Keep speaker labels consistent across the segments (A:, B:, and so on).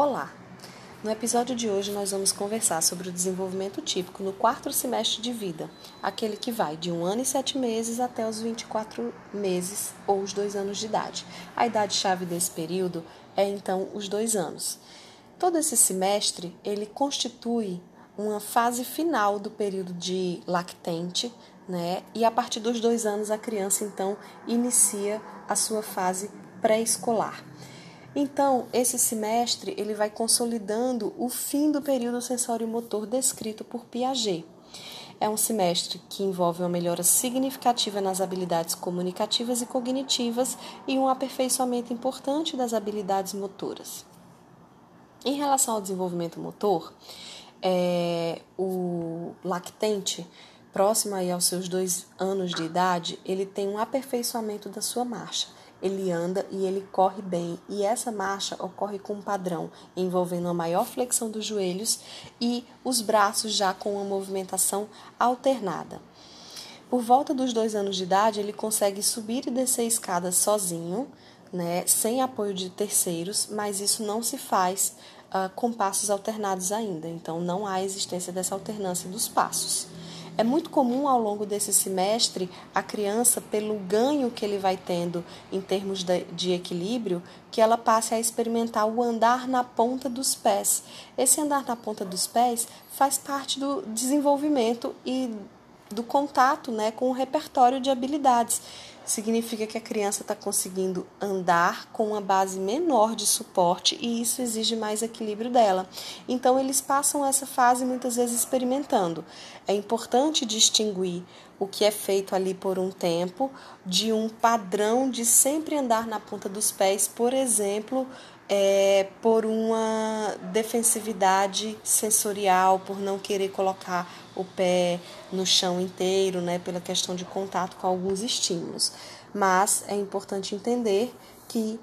A: Olá! No episódio de hoje nós vamos conversar sobre o desenvolvimento típico no quarto semestre de vida, aquele que vai de um ano e sete meses até os 24 meses ou os dois anos de idade. A idade-chave desse período é então os dois anos. Todo esse semestre ele constitui uma fase final do período de lactente, né? E a partir dos dois anos a criança então inicia a sua fase pré-escolar. Então, esse semestre ele vai consolidando o fim do período sensório-motor descrito por Piaget. É um semestre que envolve uma melhora significativa nas habilidades comunicativas e cognitivas e um aperfeiçoamento importante das habilidades motoras. Em relação ao desenvolvimento motor, é, o lactente, próximo aí aos seus dois anos de idade, ele tem um aperfeiçoamento da sua marcha ele anda e ele corre bem, e essa marcha ocorre com um padrão envolvendo uma maior flexão dos joelhos e os braços já com uma movimentação alternada. Por volta dos dois anos de idade, ele consegue subir e descer escadas sozinho, né, sem apoio de terceiros, mas isso não se faz uh, com passos alternados ainda, então não há existência dessa alternância dos passos. É muito comum ao longo desse semestre a criança, pelo ganho que ele vai tendo em termos de, de, equilíbrio, que ela passe a experimentar o andar na ponta dos pés. Esse andar na ponta dos pés faz parte do desenvolvimento e do contato né, com o repertório de habilidades significa que a criança está conseguindo andar com uma base menor de suporte e isso exige mais equilíbrio dela. Então, eles passam essa fase muitas vezes experimentando. É importante distinguir o que é feito ali por um tempo de um padrão de sempre andar na ponta dos pés, por exemplo, é, por uma defensividade sensorial, por não querer colocar o pé no chão inteiro, né, pela questão de contato com alguns estímulos. Mas é importante entender que,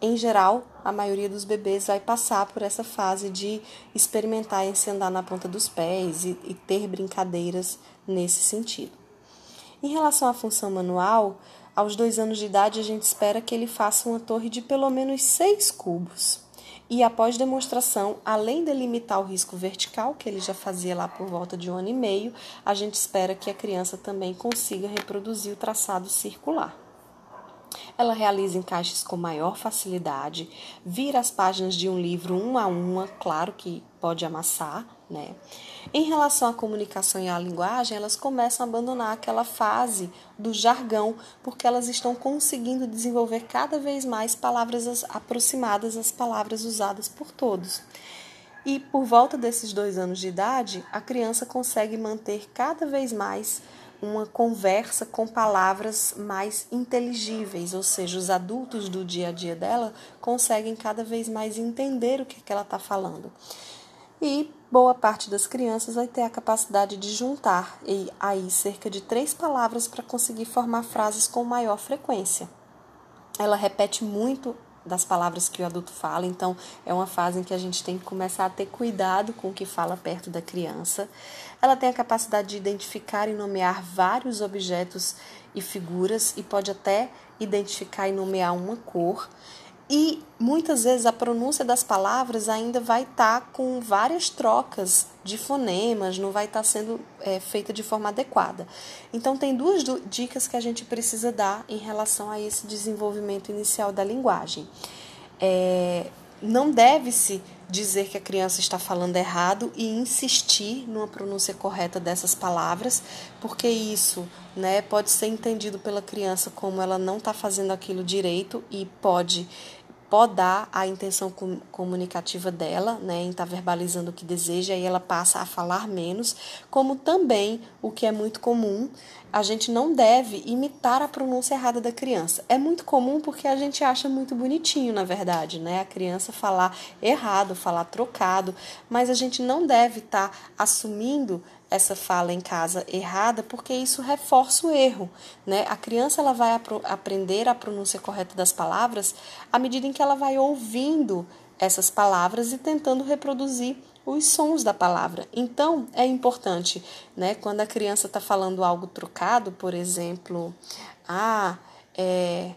A: em geral, a maioria dos bebês vai passar por essa fase de experimentar em se andar na ponta dos pés e, e ter brincadeiras nesse sentido. Em relação à função manual, aos dois anos de idade, a gente espera que ele faça uma torre de pelo menos seis cubos. E após demonstração, além de limitar o risco vertical, que ele já fazia lá por volta de um ano e meio, a gente espera que a criança também consiga reproduzir o traçado circular. Ela realiza encaixes com maior facilidade, vira as páginas de um livro uma a uma, claro que pode amassar, né? Em relação à comunicação e à linguagem, elas começam a abandonar aquela fase do jargão, porque elas estão conseguindo desenvolver cada vez mais palavras aproximadas às palavras usadas por todos. E por volta desses dois anos de idade, a criança consegue manter cada vez mais uma conversa com palavras mais inteligíveis, ou seja, os adultos do dia a dia dela conseguem cada vez mais entender o que, que ela está falando. E boa parte das crianças vai ter a capacidade de juntar e aí cerca de três palavras para conseguir formar frases com maior frequência. Ela repete muito das palavras que o adulto fala, então é uma fase em que a gente tem que começar a ter cuidado com o que fala perto da criança. Ela tem a capacidade de identificar e nomear vários objetos e figuras e pode até identificar e nomear uma cor. E muitas vezes a pronúncia das palavras ainda vai estar tá com várias trocas de fonemas, não vai estar tá sendo é, feita de forma adequada. Então, tem duas dicas que a gente precisa dar em relação a esse desenvolvimento inicial da linguagem. É, não deve-se dizer que a criança está falando errado e insistir numa pronúncia correta dessas palavras, porque isso né, pode ser entendido pela criança como ela não está fazendo aquilo direito e pode podar a intenção comunicativa dela, né, em estar tá verbalizando o que deseja e ela passa a falar menos, como também, o que é muito comum, a gente não deve imitar a pronúncia errada da criança. É muito comum porque a gente acha muito bonitinho, na verdade, né, a criança falar errado, falar trocado, mas a gente não deve estar tá assumindo essa fala em casa errada, porque isso reforça o erro, né? A criança ela vai aprender a pronúncia correta das palavras à medida em que ela vai ouvindo essas palavras e tentando reproduzir os sons da palavra. Então, é importante, né? Quando a criança está falando algo trocado, por exemplo, ah, é,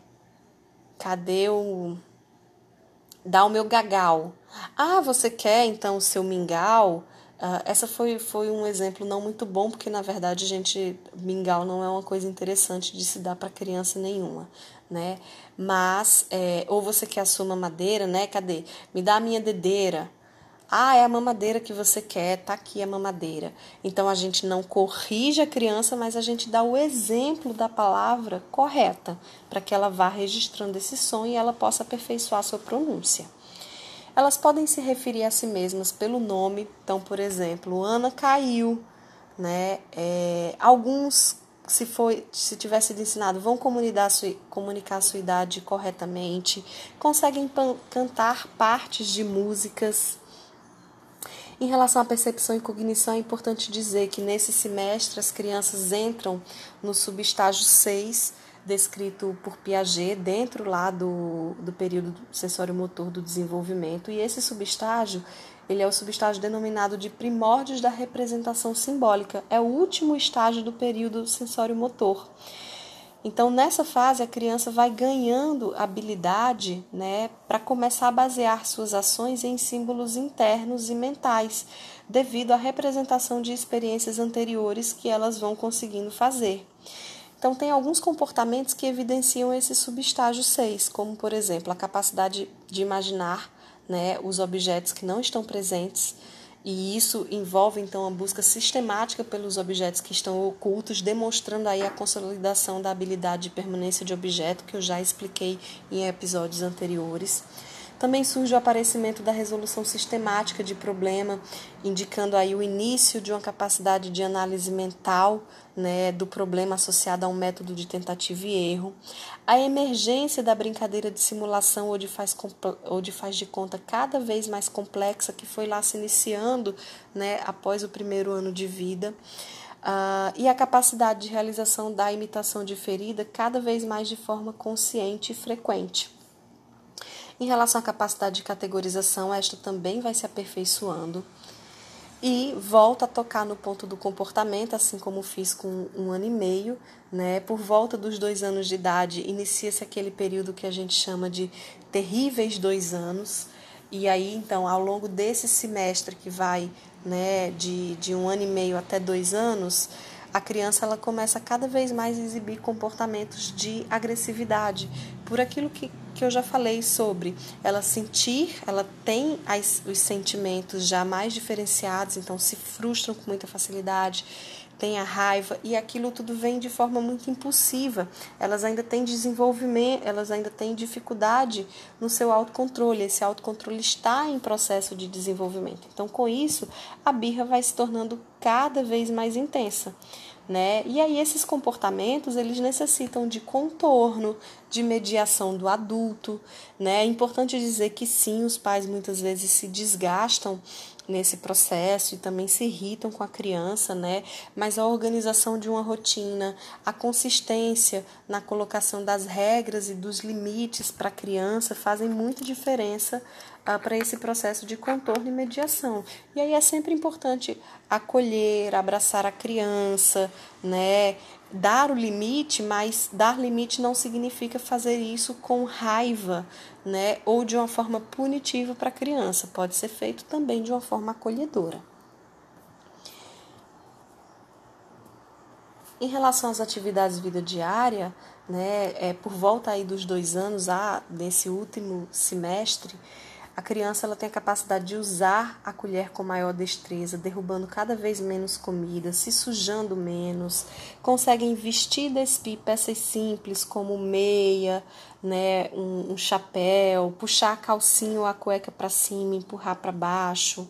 A: cadê o dá o meu gagal. Ah, você quer então o seu mingau? Uh, essa foi, foi um exemplo não muito bom, porque na verdade, gente, mingau não é uma coisa interessante de se dar para criança nenhuma, né? Mas, é, ou você quer a sua mamadeira, né? Cadê? Me dá a minha dedeira. Ah, é a mamadeira que você quer, tá aqui a mamadeira. Então a gente não corrige a criança, mas a gente dá o exemplo da palavra correta, para que ela vá registrando esse som e ela possa aperfeiçoar a sua pronúncia. Elas podem se referir a si mesmas pelo nome, então, por exemplo, Ana caiu, né? É, alguns, se foi, se tiver sido ensinado, vão comunicar sua, comunicar a sua idade corretamente, conseguem cantar partes de músicas. Em relação à percepção e cognição, é importante dizer que nesse semestre as crianças entram no subestágio 6, descrito por Piaget dentro lá do, do período sensório-motor do desenvolvimento. E esse subestágio, ele é o subestágio denominado de primórdios da representação simbólica. É o último estágio do período sensório-motor. Então, nessa fase, a criança vai ganhando habilidade né, para começar a basear suas ações em símbolos internos e mentais, devido à representação de experiências anteriores que elas vão conseguindo fazer. Então, tem alguns comportamentos que evidenciam esse subestágio 6, como, por exemplo, a capacidade de imaginar né, os objetos que não estão presentes, e isso envolve, então, a busca sistemática pelos objetos que estão ocultos, demonstrando aí a consolidação da habilidade de permanência de objeto, que eu já expliquei em episódios anteriores. Também surge o aparecimento da resolução sistemática de problema, indicando aí o início de uma capacidade de análise mental né, do problema associado a um método de tentativa e erro. A emergência da brincadeira de simulação ou de faz, ou de, faz de conta cada vez mais complexa que foi lá se iniciando né, após o primeiro ano de vida. Uh, e a capacidade de realização da imitação de ferida cada vez mais de forma consciente e frequente. Em relação à capacidade de categorização, esta também vai se aperfeiçoando. E volta a tocar no ponto do comportamento, assim como fiz com um ano e meio, né? Por volta dos dois anos de idade, inicia-se aquele período que a gente chama de terríveis dois anos. E aí, então, ao longo desse semestre que vai né, de, de um ano e meio até dois anos, a criança ela começa cada vez mais a exibir comportamentos de agressividade, por aquilo que, que eu já falei sobre ela sentir, ela tem as, os sentimentos já mais diferenciados, então se frustram com muita facilidade, tem a raiva e aquilo tudo vem de forma muito impulsiva. Elas ainda têm desenvolvimento, elas ainda têm dificuldade no seu autocontrole. Esse autocontrole está em processo de desenvolvimento. Então, com isso, a birra vai se tornando cada vez mais intensa né? E aí esses comportamentos, eles necessitam de contorno, de mediação do adulto, né? É importante dizer que sim, os pais muitas vezes se desgastam nesse processo e também se irritam com a criança, né? Mas a organização de uma rotina, a consistência na colocação das regras e dos limites para a criança fazem muita diferença uh, para esse processo de contorno e mediação. E aí é sempre importante acolher, abraçar a criança, né? dar o limite, mas dar limite não significa fazer isso com raiva, né, ou de uma forma punitiva para a criança. Pode ser feito também de uma forma acolhedora. Em relação às atividades de vida diária, né, é, por volta aí dos dois anos, a, nesse último semestre, a criança ela tem a capacidade de usar a colher com maior destreza, derrubando cada vez menos comida, se sujando menos, conseguem vestir despir peças simples como meia, né, um, um chapéu, puxar a calcinha ou a cueca para cima, empurrar para baixo.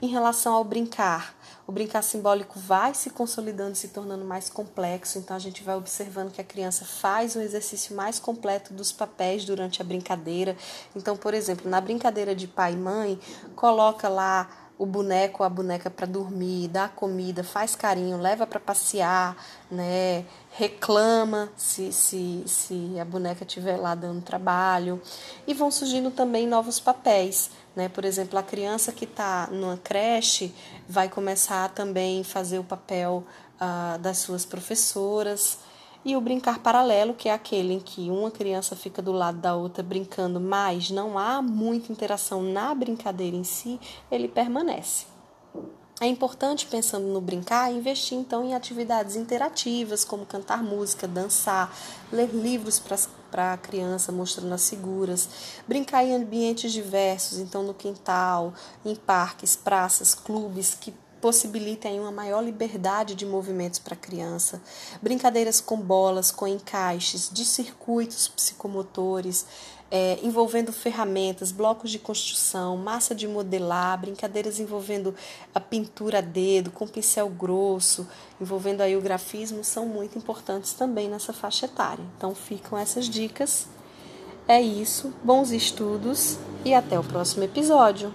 A: Em relação ao brincar, o brincar simbólico vai se consolidando, se tornando mais complexo, então a gente vai observando que a criança faz um exercício mais completo dos papéis durante a brincadeira. Então, por exemplo, na brincadeira de pai e mãe, coloca lá o boneco a boneca para dormir, dá comida, faz carinho, leva para passear, né? reclama se, se, se a boneca estiver lá dando trabalho. E vão surgindo também novos papéis. Né? Por exemplo, a criança que está numa creche vai começar também a fazer o papel uh, das suas professoras. E o brincar paralelo, que é aquele em que uma criança fica do lado da outra brincando, mas não há muita interação na brincadeira em si, ele permanece. É importante, pensando no brincar, investir então em atividades interativas, como cantar música, dançar, ler livros para a criança, mostrando as figuras, brincar em ambientes diversos, então no quintal, em parques, praças, clubes, que possibilitem uma maior liberdade de movimentos para a criança, brincadeiras com bolas, com encaixes, de circuitos psicomotores, é, envolvendo ferramentas, blocos de construção, massa de modelar, brincadeiras envolvendo a pintura a dedo, com pincel grosso, envolvendo aí o grafismo, são muito importantes também nessa faixa etária. Então ficam essas dicas. É isso, bons estudos e até o próximo episódio.